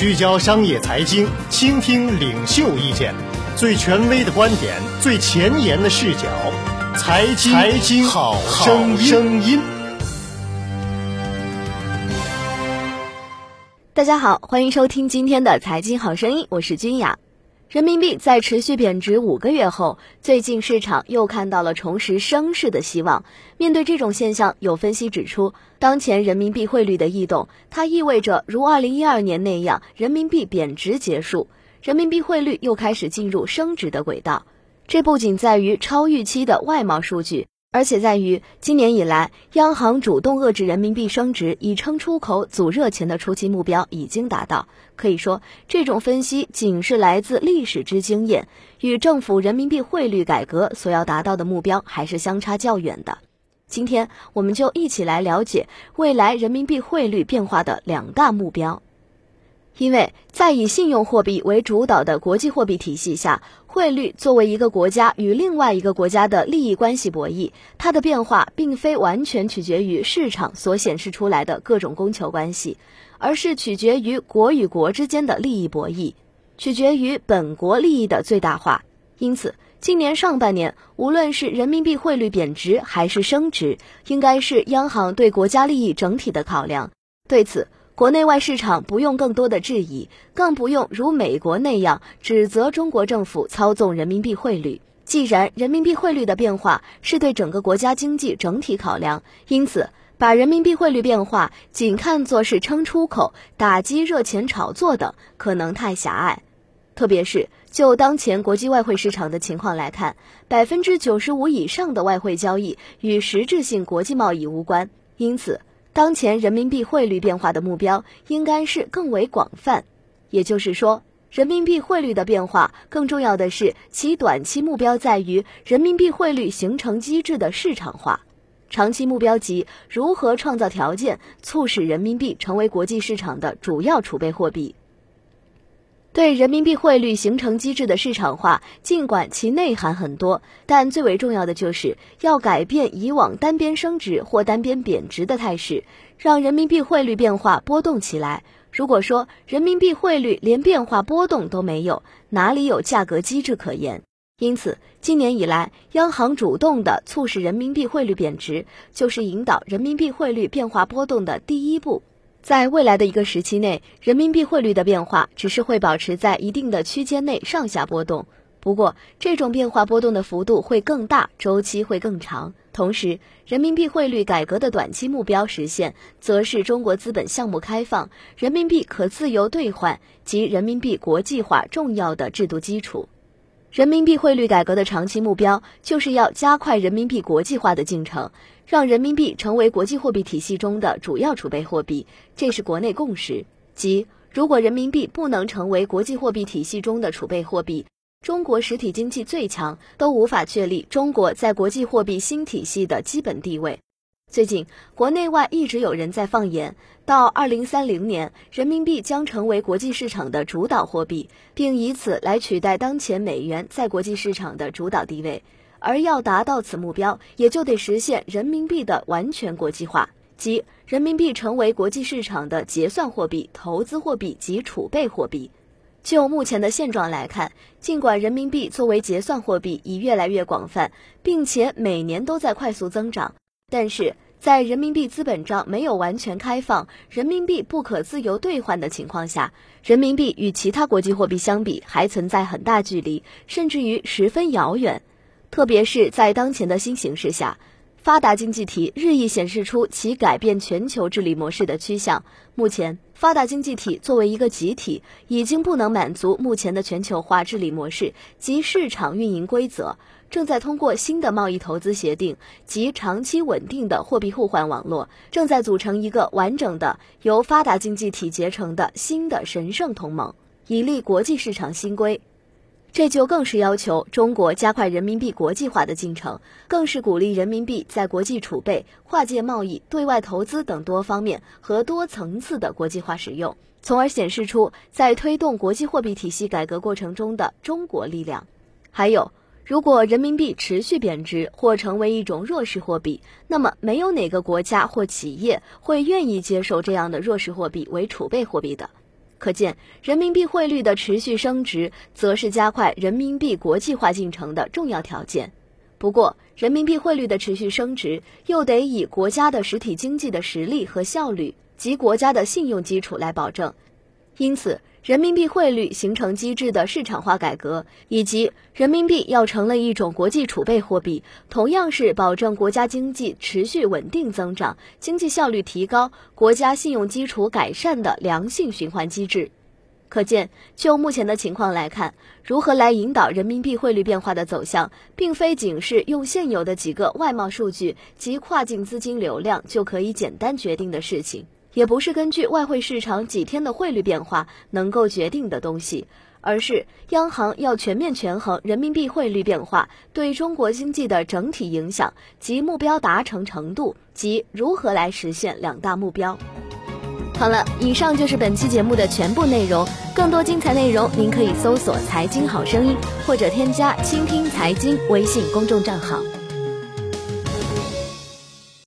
聚焦商业财经，倾听领袖意见，最权威的观点，最前沿的视角，财经财经好声音。大家好，欢迎收听今天的财经好声音，我是君雅。人民币在持续贬值五个月后，最近市场又看到了重拾升势的希望。面对这种现象，有分析指出，当前人民币汇率的异动，它意味着如二零一二年那样，人民币贬值结束，人民币汇率又开始进入升值的轨道。这不仅在于超预期的外贸数据。而且在于今年以来，央行主动遏制人民币升值，以撑出口、阻热钱的初期目标已经达到。可以说，这种分析仅是来自历史之经验，与政府人民币汇率改革所要达到的目标还是相差较远的。今天，我们就一起来了解未来人民币汇率变化的两大目标。因为在以信用货币为主导的国际货币体系下，汇率作为一个国家与另外一个国家的利益关系博弈，它的变化并非完全取决于市场所显示出来的各种供求关系，而是取决于国与国之间的利益博弈，取决于本国利益的最大化。因此，今年上半年，无论是人民币汇率贬值还是升值，应该是央行对国家利益整体的考量。对此，国内外市场不用更多的质疑，更不用如美国那样指责中国政府操纵人民币汇率。既然人民币汇率的变化是对整个国家经济整体考量，因此把人民币汇率变化仅看作是撑出口、打击热钱炒作等，可能太狭隘。特别是就当前国际外汇市场的情况来看，百分之九十五以上的外汇交易与实质性国际贸易无关，因此。当前人民币汇率变化的目标应该是更为广泛，也就是说，人民币汇率的变化更重要的是其短期目标在于人民币汇率形成机制的市场化，长期目标即如何创造条件，促使人民币成为国际市场的主要储备货币。对人民币汇率形成机制的市场化，尽管其内涵很多，但最为重要的就是要改变以往单边升值或单边贬值的态势，让人民币汇率变化波动起来。如果说人民币汇率连变化波动都没有，哪里有价格机制可言？因此，今年以来，央行主动的促使人民币汇率贬值，就是引导人民币汇率变化波动的第一步。在未来的一个时期内，人民币汇率的变化只是会保持在一定的区间内上下波动。不过，这种变化波动的幅度会更大，周期会更长。同时，人民币汇率改革的短期目标实现，则是中国资本项目开放、人民币可自由兑换及人民币国际化重要的制度基础。人民币汇率改革的长期目标，就是要加快人民币国际化的进程。让人民币成为国际货币体系中的主要储备货币，这是国内共识。即如果人民币不能成为国际货币体系中的储备货币，中国实体经济最强都无法确立中国在国际货币新体系的基本地位。最近，国内外一直有人在放言，到二零三零年，人民币将成为国际市场的主导货币，并以此来取代当前美元在国际市场的主导地位。而要达到此目标，也就得实现人民币的完全国际化，即人民币成为国际市场的结算货币、投资货币及储备货币。就目前的现状来看，尽管人民币作为结算货币已越来越广泛，并且每年都在快速增长，但是在人民币资本账没有完全开放、人民币不可自由兑换的情况下，人民币与其他国际货币相比还存在很大距离，甚至于十分遥远。特别是在当前的新形势下，发达经济体日益显示出其改变全球治理模式的趋向。目前，发达经济体作为一个集体，已经不能满足目前的全球化治理模式及市场运营规则，正在通过新的贸易投资协定及长期稳定的货币互换网络，正在组成一个完整的由发达经济体结成的新的神圣同盟，以立国际市场新规。这就更是要求中国加快人民币国际化的进程，更是鼓励人民币在国际储备、跨界贸易、对外投资等多方面和多层次的国际化使用，从而显示出在推动国际货币体系改革过程中的中国力量。还有，如果人民币持续贬值或成为一种弱势货币，那么没有哪个国家或企业会愿意接受这样的弱势货币为储备货币的。可见，人民币汇率的持续升值，则是加快人民币国际化进程的重要条件。不过，人民币汇率的持续升值，又得以国家的实体经济的实力和效率及国家的信用基础来保证。因此，人民币汇率形成机制的市场化改革，以及人民币要成了一种国际储备货币，同样是保证国家经济持续稳定增长、经济效率提高、国家信用基础改善的良性循环机制。可见，就目前的情况来看，如何来引导人民币汇率变化的走向，并非仅是用现有的几个外贸数据及跨境资金流量就可以简单决定的事情，也不是根据外汇市场几天的汇率变化能够决定的东西，而是央行要全面权衡人民币汇率变化对中国经济的整体影响及目标达成程度及如何来实现两大目标。好了，以上就是本期节目的全部内容。更多精彩内容，您可以搜索“财经好声音”或者添加“倾听财经”微信公众账号。